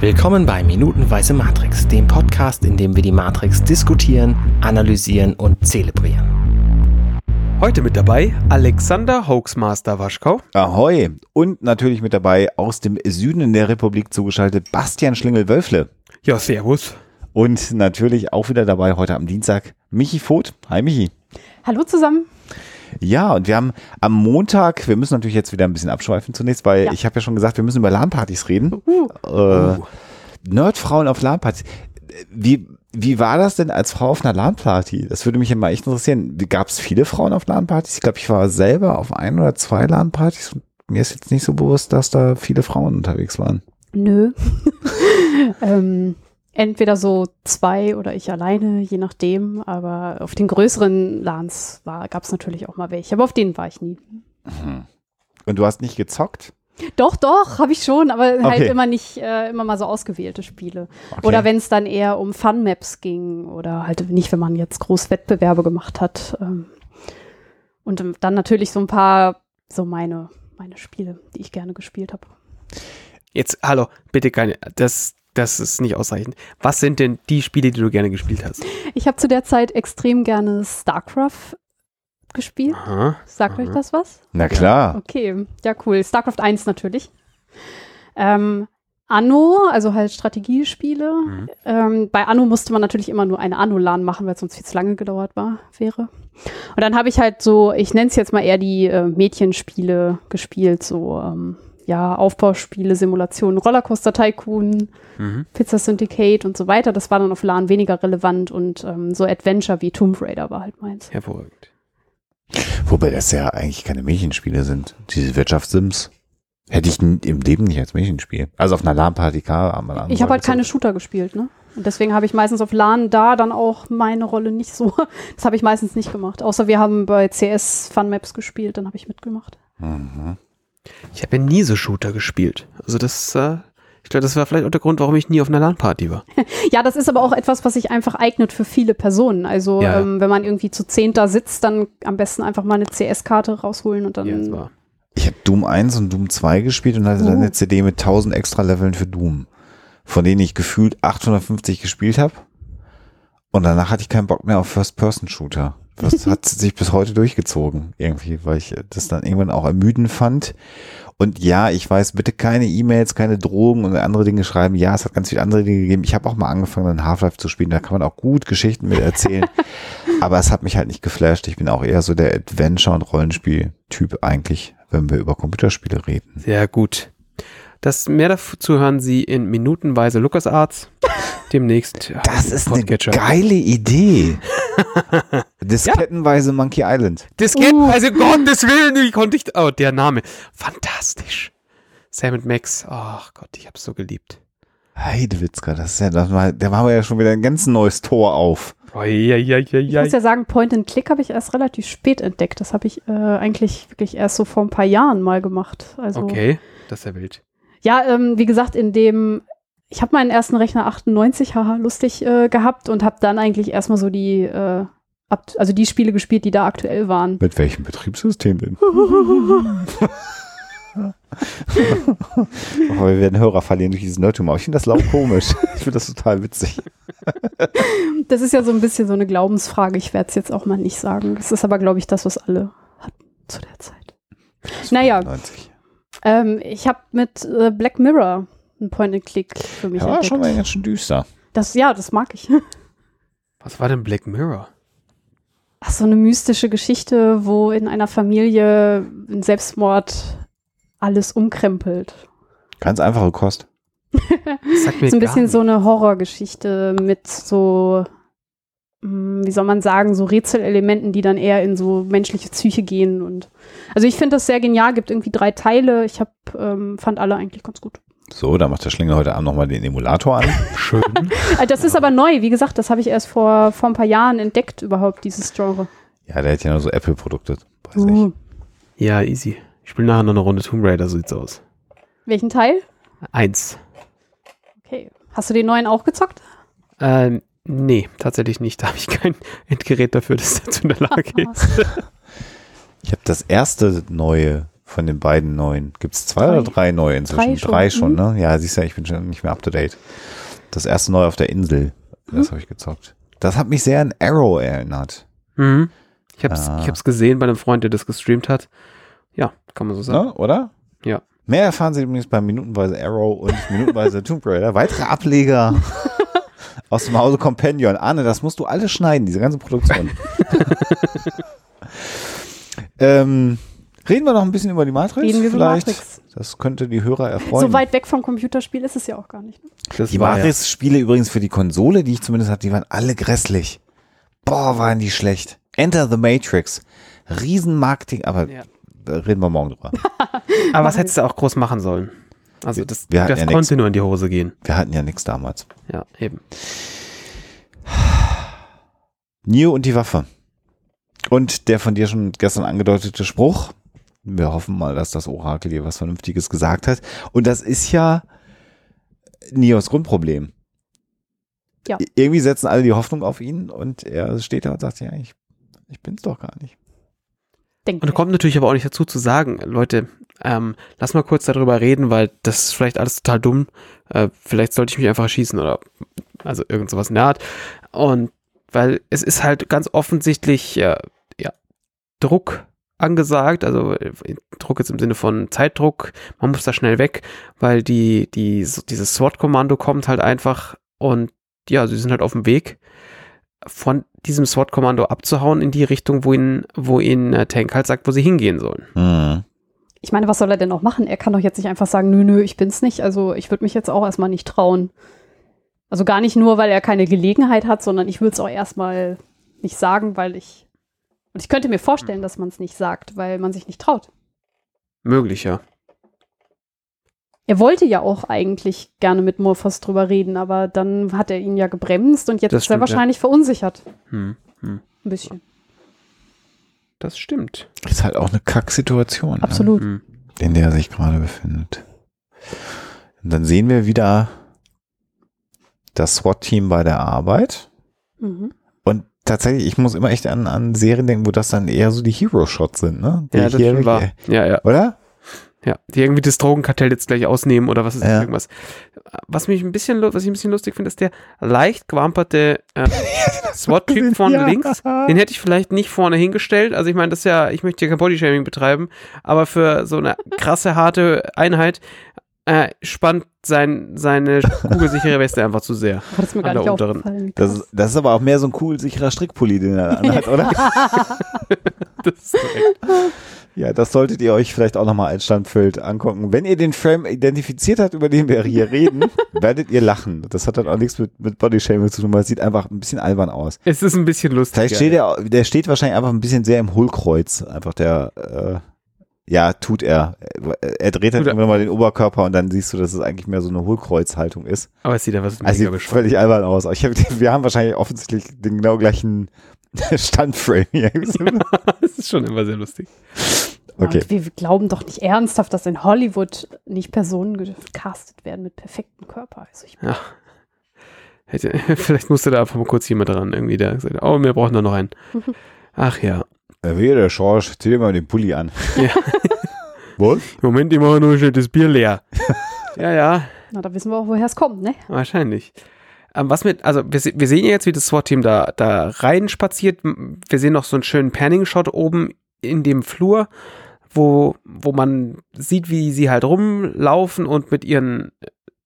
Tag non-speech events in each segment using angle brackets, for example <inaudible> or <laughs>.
Willkommen bei Minutenweise Matrix, dem Podcast, in dem wir die Matrix diskutieren, analysieren und zelebrieren. Heute mit dabei Alexander Hoaxmaster Waschkau. Ahoi. Und natürlich mit dabei aus dem Süden der Republik zugeschaltet Bastian Schlingel-Wölfle. Ja, servus. Und natürlich auch wieder dabei heute am Dienstag Michi Voth. Hi Michi. Hallo zusammen. Ja, und wir haben am Montag, wir müssen natürlich jetzt wieder ein bisschen abschweifen zunächst, weil Ja. ich habe ja schon gesagt, wir müssen über LAN-Partys reden. Uh, Äh, Nerdfrauen auf LAN-Partys. Wie, wie war das denn als Frau auf einer LAN-Party? Das würde mich ja mal echt interessieren. Gab es viele Frauen auf LAN-Partys? Ich glaube, ich war selber auf ein oder zwei LAN-Partys. und Mir ist jetzt nicht so bewusst, dass da viele Frauen unterwegs waren. nö. <laughs> ähm, entweder so zwei oder ich alleine, je nachdem. Aber auf den größeren LANs gab es natürlich auch mal welche. Aber auf denen war ich nie. Und du hast nicht gezockt? Doch, doch, habe ich schon, aber halt Okay. immer nicht, äh, immer mal so ausgewählte Spiele. Okay. Oder wenn es dann eher um Fun-Maps ging oder halt nicht, wenn man jetzt groß Wettbewerbe gemacht hat. Ähm, und dann natürlich so ein paar, so meine, meine Spiele, die ich gerne gespielt habe. Jetzt, hallo, bitte keine, das, das ist nicht ausreichend. Was sind denn die Spiele, die du gerne gespielt hast? Ich habe zu der Zeit extrem gerne StarCraft gespielt. Aha. Sagt euch das was? Na klar. Okay, ja cool. StarCraft 1 natürlich. Ähm, Anno, also halt Strategiespiele. Mhm. Ähm, bei Anno musste man natürlich immer nur eine Anno-LAN machen, weil es sonst viel zu lange gedauert war, wäre. Und dann habe ich halt so, ich nenne es jetzt mal eher die äh, Mädchenspiele gespielt, so ähm, ja, Aufbauspiele, Simulationen, Rollercoaster Tycoon, Mhm. Pizza Syndicate und so weiter. Das war dann auf LAN weniger relevant und ähm, so Adventure wie Tomb Raider war halt meins. Hervorragend. Wobei das ja eigentlich keine Mädchenspiele sind. Diese Wirtschaftssims hätte ich im Leben nicht als Mädchenspiel. Also auf einer LAN-Party aber Ich habe halt keine Shooter gespielt, ne? Und deswegen habe ich meistens auf LAN da dann auch meine Rolle nicht so. <laughs> Das habe ich meistens nicht gemacht. Außer wir haben bei CS Fun Maps gespielt, dann habe ich mitgemacht. Mhm. Ich habe ja nie so Shooter gespielt. Also das, äh, ich glaube, das war vielleicht auch der Grund, warum ich nie auf einer LAN-Party war. <laughs> Ja, das ist aber auch etwas, was sich einfach eignet für viele Personen. Also Ja, ja. ähm, wenn man irgendwie zu zehnt da sitzt, dann am besten einfach mal eine CS-Karte rausholen und dann. Ja. Ich habe Doom 1 und Doom 2 gespielt und hatte dann Oh. eine CD mit 1000 extra Leveln für Doom, von denen ich gefühlt 850 gespielt habe. Und danach hatte ich keinen Bock mehr auf First-Person-Shooter. Das hat sich bis heute durchgezogen, irgendwie, weil ich das dann irgendwann auch ermüdend fand. Und ja, ich weiß, bitte keine E-Mails, keine Drogen und andere Dinge schreiben. Ja, es hat ganz viele andere Dinge gegeben. Ich habe auch mal angefangen, dann Half-Life zu spielen. Da kann man auch gut Geschichten mit erzählen. <laughs> Aber es hat mich halt nicht geflasht. Ich bin auch eher so der Adventure- und Rollenspiel-Typ eigentlich, wenn wir über Computerspiele reden. Sehr gut. Das mehr dazu hören Sie in minutenweise LucasArts. <laughs> Demnächst. äh, Das ist eine Podcatcher. geile Idee. <laughs> Diskettenweise Monkey Island. Diskett, Uh. also Gottes Willen, wie konnte ich, oh, der Name. Fantastisch. Sam und Max, ach Gott, ich hab's so geliebt. Heidewitzka, das ist ja, das war, da machen wir ja schon wieder ein ganz neues Tor auf. Oh, ja, ja, ja, Ich ja. muss ja sagen, Point and Click habe ich erst relativ spät entdeckt. Das habe ich äh, eigentlich wirklich erst so vor ein paar Jahren mal gemacht. Also Okay, das ist ja wild. Ja, ähm, wie gesagt, in dem, ich habe meinen ersten Rechner 98, haha, lustig äh, gehabt und habe dann eigentlich erstmal so die, äh, also die Spiele gespielt, die da aktuell waren. Mit welchem Betriebssystem denn? Aber <laughs> wir werden Hörer verlieren durch dieses Nerdtum. Aber ich finde das lau komisch. Ich finde das total witzig. Das ist ja so ein bisschen so eine Glaubensfrage. Ich werde es jetzt auch mal nicht sagen. Das ist aber, glaube ich, das, was alle hatten zu der Zeit. Naja, 90. ähm, ich habe mit äh, Black Mirror ein Point and Click für mich Ja, war entdeckt. schon mal ganz schön düster. Das, ja, das mag ich. <laughs> Was war denn Black Mirror? Ach, so eine mystische Geschichte, wo in einer Familie ein Selbstmord alles umkrempelt. Ganz einfache Kost. Das sagt mir so ein bisschen nicht. so eine Horrorgeschichte mit so, mh, wie soll man sagen, so Rätselelementen, die dann eher in so menschliche Psyche gehen. Und also ich finde das sehr genial, gibt irgendwie drei Teile. Ich hab, ähm, fand alle eigentlich ganz gut. So, da macht der Schlinger heute Abend nochmal den Emulator an. <laughs> Schön. Äh, Das ist aber neu, wie gesagt, das habe ich erst vor, vor ein paar Jahren entdeckt, überhaupt, dieses Genre. Ja, der hat ja nur so Apple-Produkte. Weiß ich. Uh, Ja, easy. Ich spiele nachher noch eine Runde Tomb Raider, so sieht's aus. welchen Teil? Eins. Okay. Hast du den neuen auch gezockt? Ähm, nee, tatsächlich nicht. Da habe ich kein Endgerät dafür, das dazu in der <laughs> Lage ist. Ich habe das erste neue Von den beiden neuen. Gibt es zwei Drei. oder drei neue inzwischen? Drei schon, Drei schon, mhm. ne? Ja, siehst du, ich bin schon nicht mehr up to date. Das erste neu auf der Insel. Das Mhm. habe ich gezockt. Das hat mich sehr an Arrow erinnert. Mhm. Ich hab's, Ah. ich hab's gesehen bei einem Freund, der das gestreamt hat. Ja, kann man so sagen. Ne? Oder? Ja. Mehr erfahren Sie übrigens bei Minutenweise Arrow und Minutenweise <laughs> Tomb Raider. Weitere Ableger <laughs> aus dem Hause Companion. Arne, das musst du alles schneiden, diese ganze Produktion. <laughs> ähm, reden wir noch ein bisschen über die Matrix? Reden wir über vielleicht? Matrix. Das könnte die Hörer erfreuen. So weit weg vom Computerspiel ist es ja auch gar nicht. Ne? Das Die war ja. Matrix-Spiele übrigens für die Konsole, die ich zumindest hatte, die waren alle grässlich. Boah, waren die schlecht. Enter the Matrix. Riesenmarketing, aber Ja. reden wir morgen drüber. <laughs> Aber was hättest du auch groß machen sollen? Also das, das ja konnte nix. nur in die Hose gehen. Wir hatten ja nichts damals. Ja, eben. Neo und die Waffe. Und der von dir schon gestern angedeutete Spruch. Wir hoffen mal, dass das Orakel dir was Vernünftiges gesagt hat. Und das ist ja Neos Grundproblem. Ja. Irgendwie setzen alle die Hoffnung auf ihn und er steht da und sagt, ja, ich, ich bin's doch gar nicht. Denkt Und kommt natürlich aber auch nicht dazu zu sagen, Leute, ähm, lass mal kurz darüber reden, weil das ist vielleicht alles total dumm. Äh, vielleicht sollte ich mich einfach schießen oder also irgend sowas in der Art. Und weil es ist halt ganz offensichtlich äh, ja, Druck angesagt, also äh, Druck jetzt im Sinne von Zeitdruck, man muss da schnell weg, weil die, die, so dieses SWAT-Kommando kommt halt einfach und ja, sie sind halt auf dem Weg von diesem SWAT-Kommando abzuhauen in die Richtung, wo ihn, wo ihn äh, Tank halt sagt, wo sie hingehen sollen. Mhm. Ich meine, was soll er denn auch machen? Er kann doch jetzt nicht einfach sagen, nö, nö, ich bin's nicht. Also ich würde mich jetzt auch erstmal nicht trauen. Also gar nicht nur, weil er keine Gelegenheit hat, sondern ich würde es auch erstmal nicht sagen, weil ich. Und ich könnte mir vorstellen, dass man es nicht sagt, weil man sich nicht traut. Möglich, ja. Er wollte ja auch eigentlich gerne mit Morphos drüber reden, aber dann hat er ihn ja gebremst und jetzt Das ist er stimmt, ja. wahrscheinlich verunsichert. Hm, hm. Ein bisschen. Das stimmt. Ist halt auch eine Kacksituation, ne? Absolut. Hm. in der er sich gerade befindet. Und dann sehen wir wieder das SWAT-Team bei der Arbeit. Mhm. Tatsächlich, ich muss immer echt an, an Serien denken, wo das dann eher so die Hero-Shots sind, ne? Die Ja, das hier- wahr. Ja, ja, Oder? ja. Die irgendwie das Drogenkartell jetzt gleich ausnehmen oder was ist Ja. irgendwas. Was mich ein bisschen, was ich ein bisschen lustig finde, ist der leicht gewamperte äh, <laughs> SWAT-Typ von Ja. links. Den hätte ich vielleicht nicht vorne hingestellt. Also ich meine, das ist ja, ich möchte hier kein Bodyshaming betreiben, aber für so eine krasse, harte Einheit äh, spannt sein, seine kugelsichere Weste einfach zu sehr. Oh, das ist mir gar der nicht unteren. aufgefallen. Das ist, das ist aber auch mehr so ein cool sicherer Strickpulli, den er <laughs> anhat, oder? <laughs> Das ist korrekt. Ja, das solltet ihr euch vielleicht auch nochmal als Standbild angucken. Wenn ihr den Frame identifiziert habt, über den wir hier reden, <laughs> werdet ihr lachen. Das hat dann auch nichts mit, mit Bodyshaming zu tun, weil es sieht einfach ein bisschen albern aus. Es ist ein bisschen lustig. Vielleicht steht er, der steht wahrscheinlich einfach ein bisschen sehr im Hohlkreuz. Einfach der, äh, ja, tut er. Er dreht halt er. irgendwann mal den Oberkörper und dann siehst du, dass es eigentlich mehr so eine Hohlkreuzhaltung ist. Aber es sieht einfach so Also mega sieht völlig albern aus. Ich hab, wir haben wahrscheinlich offensichtlich den genau gleichen <laughs> Standframe hier. <laughs> Das ist schon immer sehr lustig. Okay. Und wir glauben doch nicht ernsthaft, dass in Hollywood nicht Personen gecastet werden mit perfektem Körper. Also ich, Ja. Hätte, <laughs> vielleicht musste da einfach mal kurz jemand dran, irgendwie, der gesagt hat, oh, wir brauchen da noch einen. Ach ja. Wäre der Schorsch, zieh dir mal den Pulli an. Ja. <laughs> Was? Moment, ich mache nur schnell das Bier leer. <laughs> ja, ja, na, da wissen wir auch, woher es kommt, ne? wahrscheinlich. Ähm, was mit, also wir, wir sehen ja jetzt, wie das SWAT-Team da, da rein spaziert. Wir sehen noch so einen schönen Panning-Shot oben in dem Flur, wo, wo man sieht, wie sie halt rumlaufen und mit ihren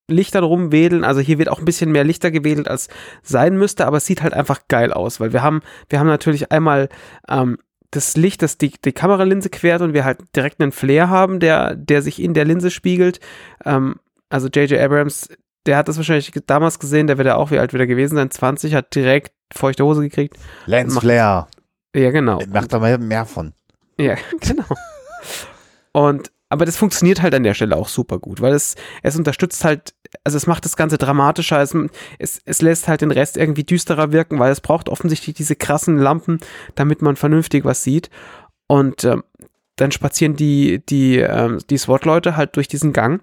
Lichtern rumwedeln. Also hier wird auch ein bisschen mehr Lichter gewedelt, als sein müsste, aber es sieht halt einfach geil aus, weil wir haben, wir haben natürlich einmal ähm, das Licht, das die, die Kameralinse quert und wir halt direkt einen Flare haben, der, der sich in der Linse spiegelt. Ähm, also J.J. Abrams, der hat das wahrscheinlich damals gesehen, der wird ja auch wie alt wieder gewesen sein, 20, hat direkt feuchte Hose gekriegt. Lance Macht- Flair. Ja, genau. Macht da mal mehr von. Ja, <laughs> genau. Und aber das funktioniert halt an der Stelle auch super gut, weil es, es unterstützt halt, also es macht das Ganze dramatischer, es, es, es lässt halt den Rest irgendwie düsterer wirken, weil es braucht offensichtlich diese krassen Lampen, damit man vernünftig was sieht. Und ähm, dann spazieren die, die, ähm, die SWAT-Leute halt durch diesen Gang.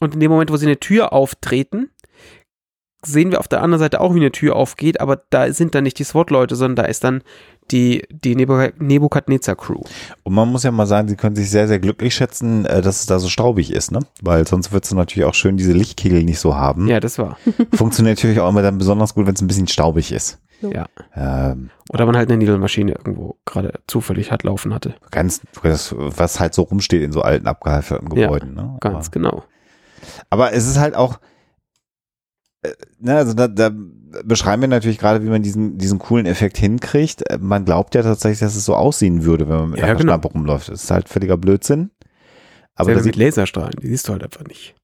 Und in dem Moment, wo sie eine Tür auftreten, sehen wir auf der anderen Seite auch, wie eine Tür aufgeht, aber da sind dann nicht die SWAT-Leute, sondern da ist dann die, die Nebu- Nebukadnezar-Crew. Und man muss ja mal sagen, sie können sich sehr, sehr glücklich schätzen, äh, dass es da so staubig ist, ne? Weil sonst wird es natürlich auch schön diese Lichtkegel nicht so haben. Ja, das war. <laughs> Funktioniert natürlich auch immer dann besonders gut, wenn es ein bisschen staubig ist. Ja. Ähm, Oder man halt eine Niedelmaschine irgendwo gerade zufällig hat laufen hatte. ganz, das, was halt so rumsteht in so alten, abgehalfterten Ja, Gebäuden, ne? Ganz Aber, genau. aber es ist halt auch, ne, also da, da beschreiben wir natürlich gerade, wie man diesen, diesen coolen Effekt hinkriegt. Äh, Man glaubt ja tatsächlich, dass es so aussehen würde, wenn man mit Ja, einer genau. Schlampe rumläuft. Das ist halt völliger Blödsinn. Aber Aber da mit sieht, Laserstrahlen, die siehst du halt einfach nicht.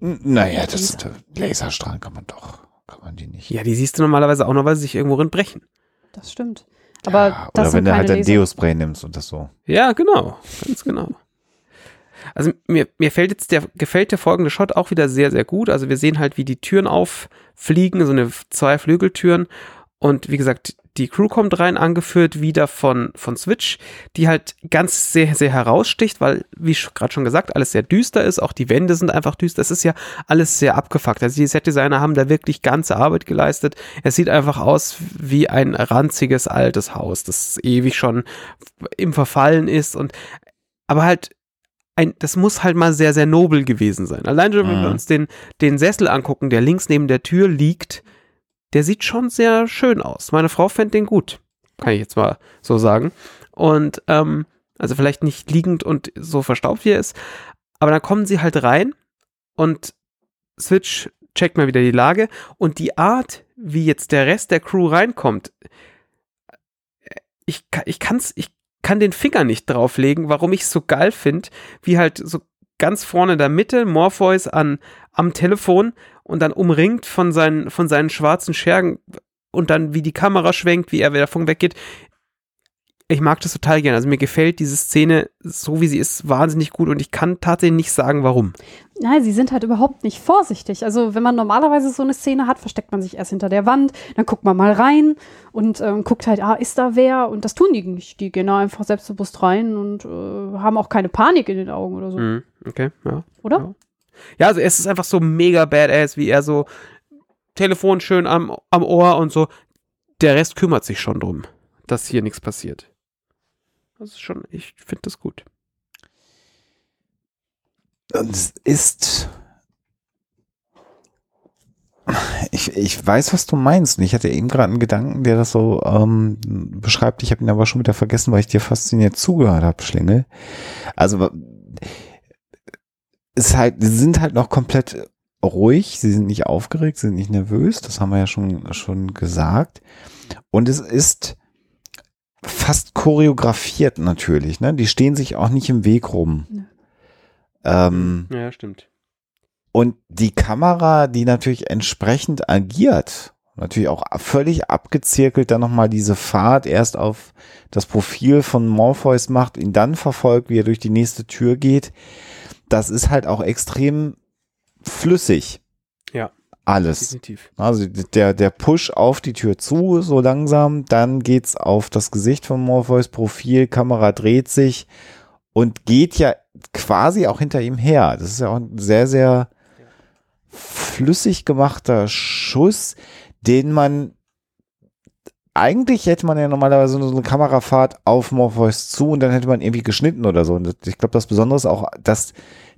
Naja, das Laserstrahlen kann man doch, kann man die nicht. Ja, die siehst du normalerweise auch nur, weil sie sich irgendwo drin brechen. Das stimmt. Aber Ja, das oder sind wenn du halt dein Laser. Deo-Spray nimmst und das so. Ja, genau. Ganz genau. Also mir, mir fällt jetzt der, gefällt der folgende Shot auch wieder sehr, sehr gut. Also wir sehen halt, wie die Türen auffliegen, so eine zwei Flügeltüren. Und wie gesagt, die Crew kommt rein, angeführt wieder von, von Switch, die halt ganz sehr, sehr heraussticht, weil, wie gerade schon gesagt, alles sehr düster ist. Auch die Wände sind einfach düster. Es ist ja alles sehr abgefuckt. Also die Setdesigner haben da wirklich ganze Arbeit geleistet. Es sieht einfach aus wie ein ranziges altes Haus, das ewig schon im Verfallen ist und aber halt ein, das muss halt mal sehr, sehr nobel gewesen sein. Allein schon, wenn wir Mhm. uns den, den Sessel angucken, der links neben der Tür liegt, der sieht schon sehr schön aus. Meine Frau fände den gut. Kann ich jetzt mal so sagen. Und, ähm, also vielleicht nicht liegend und so verstaubt wie er ist, aber dann kommen sie halt rein und Switch checkt mal wieder die Lage und die Art, wie jetzt der Rest der Crew reinkommt, ich, ka- ich kann's, ich kann den Finger nicht drauflegen, warum ich es so geil finde, wie halt so ganz vorne in der Mitte Morpheus an, am Telefon und dann umringt von seinen, von seinen schwarzen Schergen und dann wie die Kamera schwenkt, wie er davon weggeht. Ich mag das total gerne. Also mir gefällt diese Szene, so wie sie ist, wahnsinnig gut und ich kann tatsächlich nicht sagen, warum. Nein, sie sind halt überhaupt nicht vorsichtig. Also wenn man normalerweise so eine Szene hat, versteckt man sich erst hinter der Wand, dann guckt man mal rein und ähm, guckt halt, ah, ist da wer? Und das tun die nicht. Die gehen da einfach selbstbewusst rein und äh, haben auch keine Panik in den Augen oder so, Mhm, okay, ja. oder? Ja. Ja, also es ist einfach so mega badass, wie er so Telefon schön am, am Ohr und so. Der Rest kümmert sich schon drum, dass hier nichts passiert. Das ist schon, ich finde das gut. Es ist. Ich, ich weiß, was du meinst. Und ich hatte eben gerade einen Gedanken, der das so ähm, beschreibt. Ich habe ihn aber schon wieder vergessen, weil ich dir fasziniert zugehört habe, Schlingel. Also es halt, sie sind halt noch komplett ruhig, sie sind nicht aufgeregt, sie sind nicht nervös, das haben wir ja schon, schon gesagt. Und es ist fast choreografiert natürlich, ne? Die stehen sich auch nicht im Weg rum. Nö. Ähm, Ja, stimmt. und die Kamera, die natürlich entsprechend agiert, natürlich auch völlig abgezirkelt, dann nochmal diese Fahrt erst auf das Profil von Morpheus macht, ihn dann verfolgt, wie er durch die nächste Tür geht. Das ist halt auch extrem flüssig. Ja. Alles. Definitiv. Also der, der Push auf die Tür zu, so langsam, dann geht's auf das Gesicht von Morpheus Profil, Kamera dreht sich und geht ja quasi auch hinter ihm her. Das ist ja auch ein sehr, sehr flüssig gemachter Schuss, den man eigentlich hätte man ja normalerweise so eine Kamerafahrt auf Morpheus zu und dann hätte man irgendwie geschnitten oder so. Und ich glaube, das Besondere ist auch, dass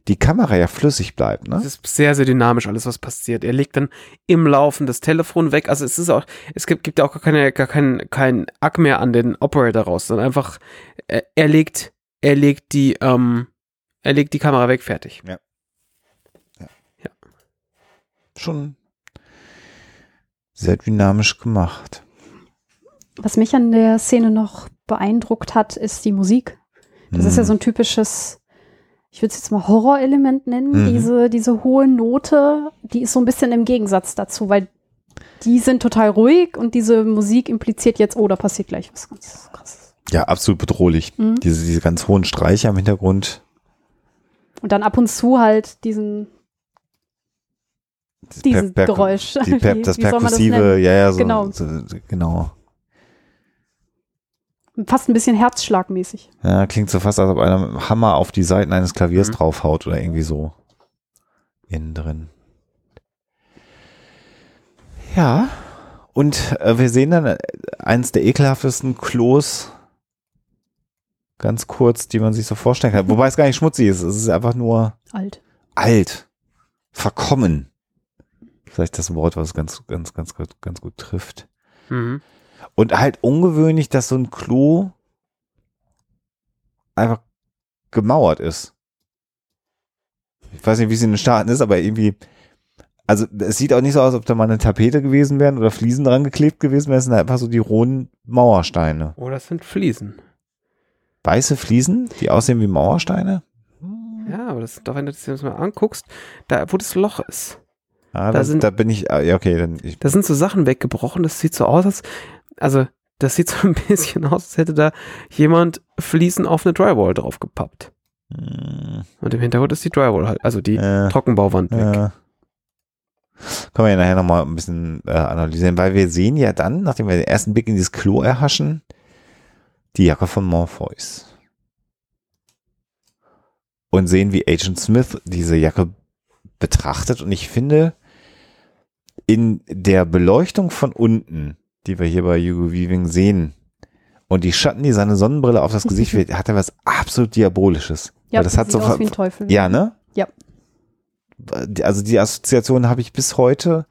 die Kamera ja flüssig bleibt. Ne? Es ist sehr, sehr dynamisch, alles, was passiert. Er legt dann im Laufen das Telefon weg. Also es ist auch, es gibt, gibt ja auch gar keine, gar kein, kein Ack mehr an den Operator raus, sondern einfach, er, er legt, er legt die, ähm, er legt die Kamera weg, fertig. Schon sehr dynamisch gemacht. Was mich an der Szene noch beeindruckt hat, ist die Musik. Das ist ja Mhm. so ein typisches, ich würde es jetzt mal Horrorelement nennen, Mhm. diese, diese hohe Note, die ist so ein bisschen im Gegensatz dazu, weil die sind total ruhig und diese Musik impliziert jetzt, oh, da passiert gleich was ganz krasses. Ja, absolut bedrohlich. Mhm. Diese, diese ganz hohen Streicher im Hintergrund. Und dann ab und zu halt diesen, Das dieses Per- Per- Geräusch. Die per, Wie- das wie perkussive, ja, ja, so, Genau. so, genau. Fast ein bisschen herzschlagmäßig. Ja, klingt so fast, als ob einer mit einem Hammer auf die Seiten eines Klaviers Mhm. draufhaut oder irgendwie so. Innen drin. Ja. Und äh, wir sehen dann äh, eins der ekelhaftesten Klos ganz kurz, die man sich so vorstellen kann. Wobei es gar nicht schmutzig ist. Es ist einfach nur Alt. alt, verkommen. Vielleicht das Wort, was ganz, ganz, ganz, gut- ganz gut trifft. Mhm. Und halt ungewöhnlich, dass so ein Klo einfach gemauert ist. Ich weiß nicht, wie es in den Staaten ist, aber irgendwie, also es sieht auch nicht so aus, ob da mal eine Tapete gewesen wären oder Fliesen dran geklebt gewesen wären. Es sind halt einfach so die rohen Mauersteine. Oh, das sind Fliesen. Weiße Fliesen, die aussehen wie Mauersteine. Ja, aber das, doch wenn du das jetzt mal anguckst, da wo das Loch ist, Ah, Da da, sind- da bin ich, ah, ja, okay, dann ich, da sind so Sachen weggebrochen. Das sieht so aus, als, also das sieht so ein <laughs> bisschen aus, als hätte da jemand Fliesen auf eine Drywall draufgepappt. hm, Und im Hintergrund ist die Drywall halt, also die äh, Trockenbauwand weg. Ja. Können wir ja nachher nochmal ein bisschen äh, analysieren, weil wir sehen ja dann, nachdem wir den ersten Blick in dieses Klo erhaschen, die Jacke von Morpheus. Und sehen, wie Agent Smith diese Jacke betrachtet. Und ich finde, in der Beleuchtung von unten, die wir hier bei Hugo Weaving sehen, und die Schatten, die seine Sonnenbrille auf das Gesicht <laughs> wird, hat er was absolut Diabolisches. Ja, Weil das hat sieht so aus wie ein Teufel. ja, ne? Ja. Also die Assoziation habe ich bis heute,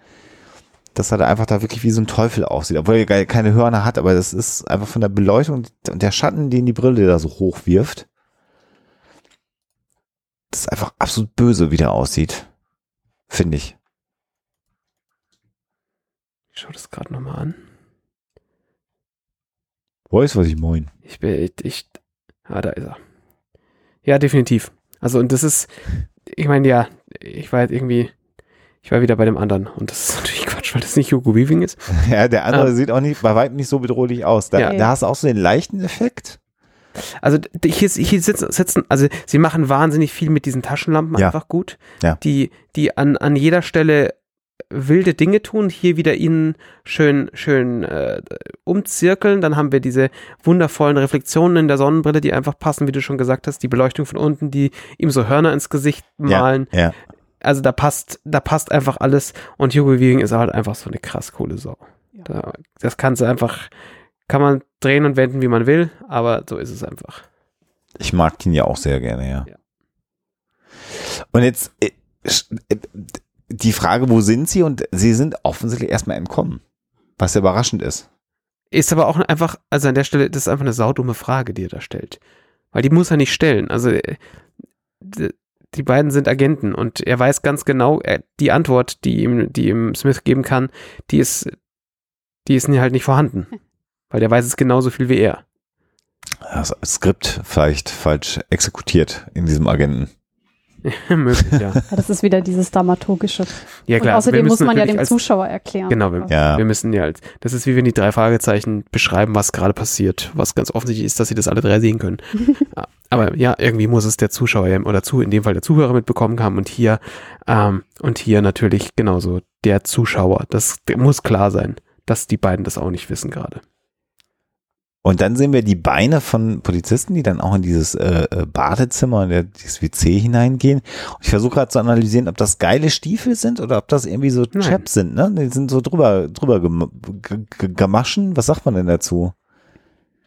dass er da einfach da wirklich wie so ein Teufel aussieht, obwohl er keine Hörner hat, aber das ist einfach von der Beleuchtung und der Schatten, den die Brille da so hoch wirft. Das ist einfach absolut böse, wie der aussieht. Finde ich. Ich schau das gerade nochmal an. Weißt was ich mein? Ich bin, ich, ah, da ist er. Ja, definitiv. Also, und das ist, ich meine, ja, ich war jetzt irgendwie, ich war wieder bei dem anderen. Und das ist <laughs> natürlich Quatsch, weil das nicht Hugo Weaving ist. Ja, der andere Ah. sieht auch nicht, bei weitem nicht so bedrohlich aus. Da, Ja. da hast du auch so den leichten Effekt. Also, hier, hier sitzen, sitzen, also, sie machen wahnsinnig viel mit diesen Taschenlampen Ja. einfach gut. Ja. Die, die an, an jeder Stelle wilde Dinge tun, hier wieder ihnen schön, schön äh, umzirkeln. Dann haben wir diese wundervollen Reflexionen in der Sonnenbrille, die einfach passen, wie du schon gesagt hast. Die Beleuchtung von unten, die ihm so Hörner ins Gesicht malen. Ja, ja. Also da passt, da passt einfach alles. Und Hugo Weaving ist halt einfach so eine krass coole Sau. Ja. Da, das kannst du einfach, kann man drehen und wenden, wie man will, aber so ist es einfach. Ich mag ihn ja auch sehr gerne, ja. Ja. Und jetzt äh, äh, die Frage, wo sind sie? Und sie sind offensichtlich erstmal entkommen. Was sehr überraschend ist. Ist aber auch einfach, also an der Stelle, das ist einfach eine saudumme Frage, die er da stellt. Weil die muss er nicht stellen. Also äh, die beiden sind Agenten und er weiß ganz genau, er, die Antwort, die ihm, die ihm Smith geben kann, die ist, die ist halt nicht vorhanden. Weil der weiß es genauso viel wie er. Das Skript vielleicht falsch exekutiert in diesem Agenten. <laughs> Möglich, ja. Ja, das ist wieder dieses Dramaturgische. Ja Und klar. wir außerdem muss man ja dem als- Zuschauer erklären. Genau, wir- Ja. Wir müssen ja, als- das ist wie wenn die drei Fragezeichen beschreiben, was gerade passiert, was ganz offensichtlich ist, dass sie das alle drei sehen können. Ja, <laughs> Aber ja, irgendwie muss es der Zuschauer ja- oder zu, in dem Fall der Zuhörer mitbekommen haben und hier, ähm, und hier natürlich genauso der Zuschauer. Das muss klar sein, dass die beiden das auch nicht wissen gerade. Und dann sehen wir die Beine von Polizisten, die dann auch in dieses äh, äh, Badezimmer, in der, dieses WC hineingehen. Und ich versuche gerade zu analysieren, ob das geile Stiefel sind oder ob das irgendwie so Nein. Chaps sind, ne? Die sind so drüber, drüber gem gemaschen. Was sagt man denn dazu?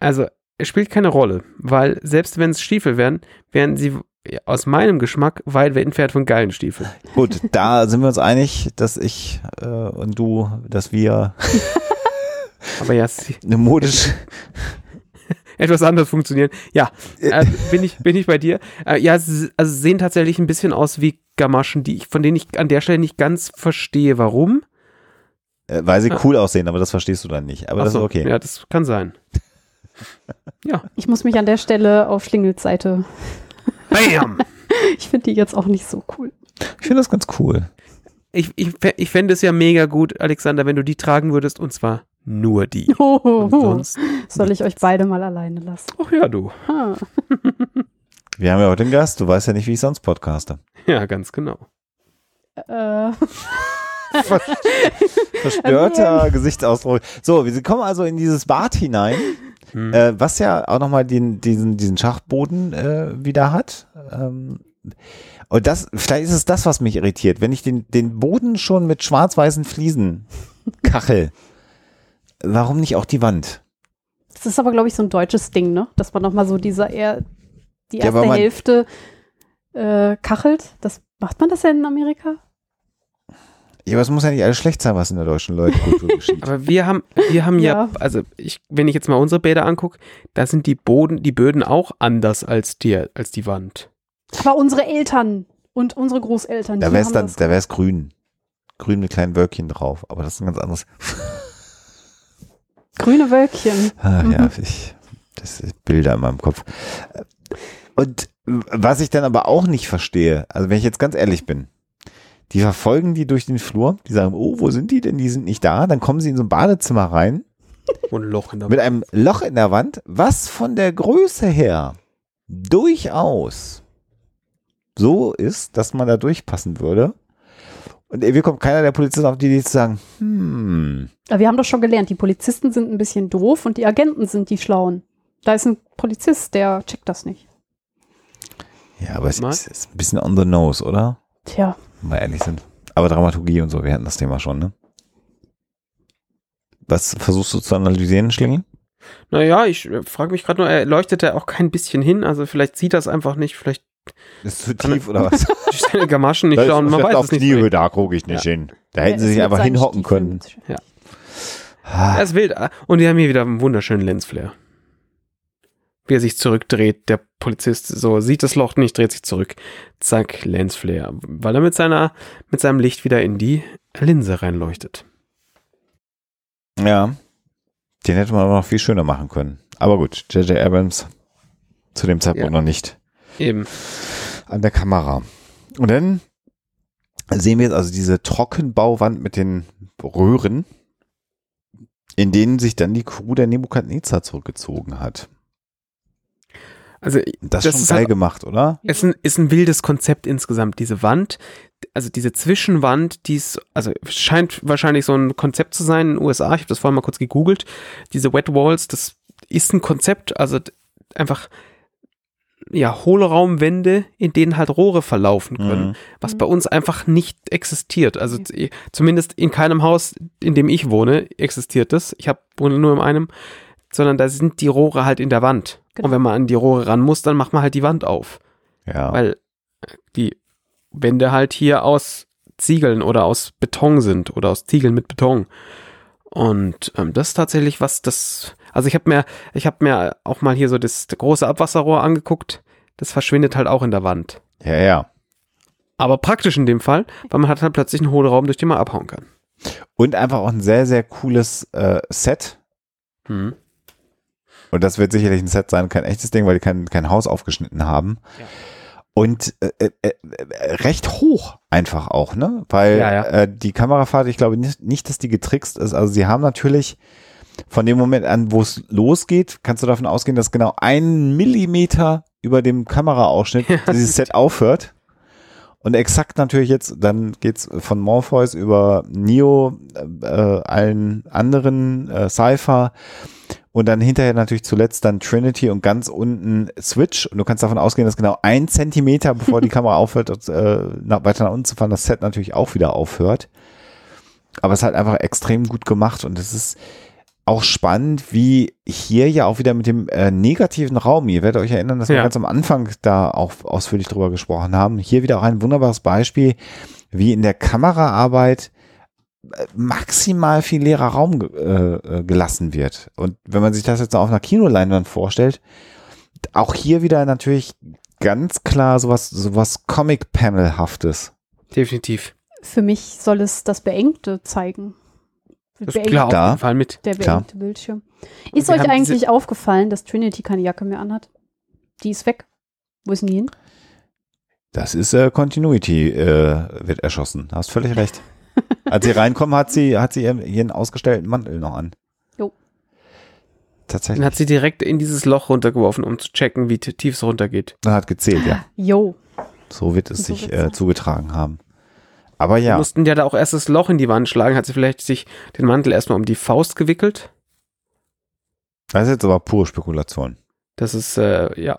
Also, es spielt keine Rolle, weil selbst wenn es Stiefel wären, wären sie aus meinem Geschmack weit entfernt von geilen Stiefeln. Gut, da sind wir uns einig, dass ich äh, und du, dass wir <laughs> Aber ja, sie, eine modisch <laughs> etwas anders funktionieren. Ja, äh, bin ich bin ich bei dir. Äh, ja, sie, also sehen tatsächlich ein bisschen aus wie Gamaschen, die ich, von denen ich an der Stelle nicht ganz verstehe, warum. äh, weil sie Ah. cool aussehen, aber das verstehst du dann nicht. Aber Ach das ist so, okay. Ja, das kann sein. <laughs> Ja. Ich muss mich an der Stelle auf Schlingels Seite. <laughs> Bam! Ich finde die jetzt auch nicht so cool. Ich finde das ganz cool. Ich, ich, ich fände es ja mega gut, Alexander, wenn du die tragen würdest, und zwar nur die. <laughs> Hohoho. sonst. Soll ich euch beide mal alleine lassen? Ach ja, du. Ah. <laughs> Wir haben ja heute einen Gast. Du weißt ja nicht, wie ich sonst podcaste. Ja, ganz genau. Äh, <laughs> Verstörter Gesichtsausdruck. So, wir kommen also in dieses Bad hinein, Hm. äh, was ja auch nochmal den, diesen, diesen Schachboden äh, wieder hat. Ähm, und das, vielleicht ist es das, was mich irritiert. Wenn ich den, den Boden schon mit schwarz-weißen Fliesen Kachel. Warum nicht auch die Wand? Das ist aber, glaube ich, so ein deutsches Ding, ne? Dass man nochmal so dieser eher die Ja, erste man- Hälfte äh, kachelt. Das macht man das ja in Amerika? Ja, aber es muss ja nicht alles schlecht sein, was in der deutschen Leutkultur geschieht. <laughs> Aber wir haben, wir haben ja, Ja. also ich, wenn ich jetzt mal unsere Bäder angucke, da sind die Boden, die Böden auch anders als die, als die Wand. Aber unsere Eltern und unsere Großeltern, Da wär's dann, da wär's grün. Grün mit kleinen Wölkchen drauf. Aber das ist ein ganz anderes. Grüne Wölkchen. Ach, Mhm. Ja, ich, das ist Bilder in meinem Kopf. Und was ich dann aber auch nicht verstehe, also wenn ich jetzt ganz ehrlich bin, die verfolgen die durch den Flur, die sagen, oh, wo sind die denn? Die sind nicht da. Dann kommen sie in so ein Badezimmer rein Und ein Loch in der mit einem Loch in der Wand, was von der Größe her durchaus so ist, dass man da durchpassen würde. Und irgendwie kommt keiner der Polizisten auf die Idee zu sagen, hm, Aber wir haben doch schon gelernt, die Polizisten sind ein bisschen doof und die Agenten sind die Schlauen. Da ist ein Polizist, der checkt das nicht. ja, aber es Mal. ist, ist ein bisschen on the nose, oder? Tja, Wenn wir ehrlich sind. Aber Dramaturgie und so, wir hatten das Thema schon, ne? Was versuchst du zu analysieren, Schlingi? Naja, ich äh, frage mich gerade nur, er leuchtet da auch kein bisschen hin, also vielleicht sieht das einfach nicht, vielleicht Ist zu Kann- tief oder was? <laughs> die seine Gamaschen nicht schauen, man weiß auf es nicht. Kniehöhe, da gucke ich nicht hin. Da hätten sie der sich einfach hinhocken können. Er ist wild. ah, Und die haben hier wieder einen wunderschönen Lensflare. Wie er sich zurückdreht, der Polizist so sieht das Loch nicht, dreht sich zurück. Zack, Lensflare. Weil er mit seiner, mit seinem Licht wieder in die Linse reinleuchtet. Ja. Den hätte man aber noch viel schöner machen können. Aber gut, J.J. Abrams zu dem Zeitpunkt Ja. noch nicht Eben. an der Kamera. Und dann sehen wir jetzt also diese Trockenbauwand mit den Röhren, in denen sich dann die Crew der Nebukadnezar zurückgezogen hat. Also Das, Das ist ist schon geil halt- gemacht, oder? Es ist ein, ist ein wildes Konzept insgesamt. Diese Wand, also diese Zwischenwand, die ist, also scheint wahrscheinlich so ein Konzept zu sein in den USA. Ich habe das vorhin mal kurz gegoogelt. Diese Wet Walls, das ist ein Konzept, also einfach ja, Hohlraumwände, in denen halt Rohre verlaufen können, Mhm. was bei uns einfach nicht existiert. Also zumindest in keinem Haus, in dem ich wohne, existiert das. Ich hab, wohne nur in einem, sondern da sind die Rohre halt in der Wand. Genau. Und wenn man an die Rohre ran muss, dann macht man halt die Wand auf Ja. weil äh, die Wände halt hier aus Ziegeln oder aus Beton sind oder aus Ziegeln mit Beton. Und ähm, das ist tatsächlich was, das, also ich habe mir, ich habe mir auch mal hier so das, große Abwasserrohr angeguckt. Das verschwindet halt auch in der Wand. ja, ja. Aber praktisch in dem Fall, weil man hat halt plötzlich einen Hohlraum, durch den man abhauen kann. Und einfach auch ein sehr, sehr cooles äh, Set. Mhm. Und das wird sicherlich ein Set sein, kein echtes Ding, weil die kein, kein Haus aufgeschnitten haben. Ja. Und äh, äh, äh, recht hoch einfach auch, ne? Weil Ja, ja. Äh, die Kamerafahrt, ich glaube nicht, nicht, dass die getrickst ist. Also sie haben natürlich von dem Moment an, wo es losgeht, kannst du davon ausgehen, dass genau ein Millimeter über dem Kameraausschnitt <laughs> Ja, dieses Set aufhört. Und exakt natürlich jetzt, dann geht's von Morpheus über Neo, äh, äh, allen anderen, äh, Cypher und dann hinterher natürlich zuletzt dann Trinity und ganz unten Switch. Und du kannst davon ausgehen, dass genau ein Zentimeter, bevor die <laughs> Kamera aufhört, äh, nach, weiter nach unten zu fahren, das Set natürlich auch wieder aufhört. Aber es ist halt einfach extrem gut gemacht und es ist auch spannend, wie hier ja auch wieder mit dem äh, negativen Raum, ihr werdet euch erinnern, dass wir Ja. ganz am Anfang da auch ausführlich drüber gesprochen haben. Hier wieder auch ein wunderbares Beispiel, wie in der Kameraarbeit äh, maximal viel leerer Raum äh, äh, gelassen wird. Und wenn man sich das jetzt auf einer Kinoleinwand vorstellt, auch hier wieder natürlich ganz klar sowas, sowas Comic-Panel-haftes. Definitiv. Für mich soll es das Beengte zeigen. Das ist klar, auf Da. jeden Fall mit. Der Klar. beengte Bildschirm. Ist euch eigentlich aufgefallen, dass Trinity keine Jacke mehr anhat? Die ist weg. Wo ist denn die hin? Das ist äh, Continuity, äh, wird erschossen. Da hast völlig recht. <laughs> Als sie reinkommen, hat sie, hat sie ihren, ausgestellten Mantel noch an. Jo. Tatsächlich. Dann hat sie direkt in dieses Loch runtergeworfen, um zu checken, wie tief es runtergeht. Dann hat gezählt, ja. Yo. So wird es So sich äh, zugetragen haben. Aber Ja. ja, mussten ja da auch erst das Loch in die Wand schlagen. Hat sie vielleicht sich den Mantel erstmal um die Faust gewickelt? das ist jetzt aber pure Spekulation. Das ist, äh, ja.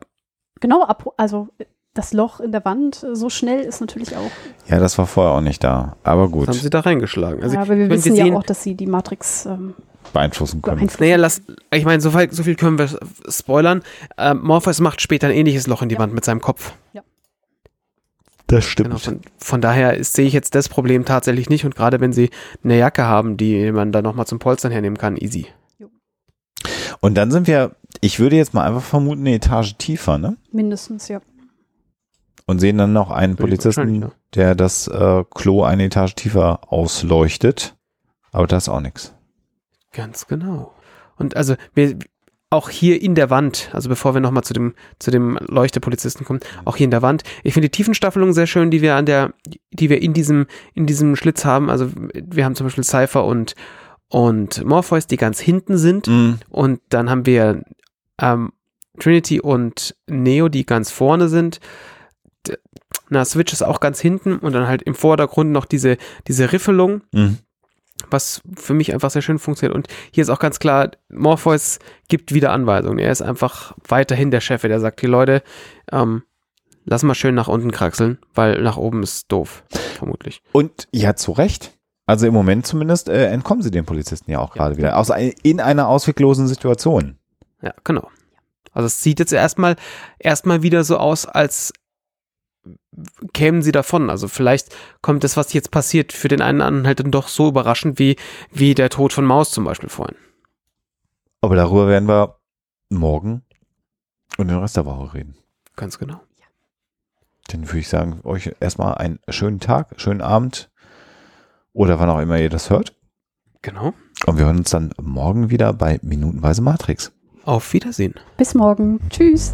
Genau, ab, also das Loch in der Wand äh, so schnell ist natürlich auch. Ja, das war vorher auch nicht da. Aber gut, Das haben sie da reingeschlagen. Also, ja, aber wir wissen sehen, ja auch, dass sie die Matrix ähm, beeinflussen können. beeinflussen. Naja, lass, ich meine, so, viel- so viel können wir spoilern. Ähm, Morpheus macht später ein ähnliches Loch in die Ja. Wand mit seinem Kopf. Das stimmt. Genau, von, von daher sehe ich jetzt das Problem tatsächlich nicht. Und gerade wenn sie eine Jacke haben, die man dann nochmal zum Polstern hernehmen kann, easy. Und dann sind wir, ich würde jetzt mal einfach vermuten, eine Etage tiefer, ne? Mindestens, ja. Und sehen dann noch einen Polizisten, ja. der das äh, Klo eine Etage tiefer ausleuchtet. Aber da ist auch nichts. Ganz genau. Und also wir, auch hier in der Wand, also bevor wir nochmal zu dem, zu dem Leuchtepolizisten kommen, auch hier in der Wand, ich finde die Tiefenstaffelung sehr schön, die wir an der, die wir in diesem, in diesem Schlitz haben. Also wir haben zum Beispiel Cypher und, und Morpheus, die ganz hinten sind. Mhm. Und dann haben wir ähm, Trinity und Neo, die ganz vorne sind. Na, Switch ist auch ganz hinten und dann halt im Vordergrund noch diese, diese Riffelung Mhm. Was für mich einfach sehr schön funktioniert. Und hier ist auch ganz klar, Morpheus gibt wieder Anweisungen. Er ist einfach weiterhin der Chef, der sagt, die Leute, ähm, lass mal schön nach unten kraxeln, weil nach oben ist doof, vermutlich. Und ja, zu Recht. Also im Moment zumindest äh, entkommen sie den Polizisten ja auch gerade wieder. Aus, in einer ausweglosen Situation. Ja, genau. Also es sieht jetzt erstmal erstmal wieder so aus, als kämen sie davon. Also vielleicht kommt das, was jetzt passiert, für den einen oder anderen halt dann doch so überraschend wie, wie der Tod von Maus zum Beispiel vorhin. Aber darüber werden wir morgen und den Rest der Woche reden. Ganz genau. Dann würde ich sagen, euch erstmal einen schönen Tag, schönen Abend oder wann auch immer ihr das hört. Genau. Und wir hören uns dann morgen wieder bei Minutenweise Matrix. Auf Wiedersehen. Bis morgen. Tschüss.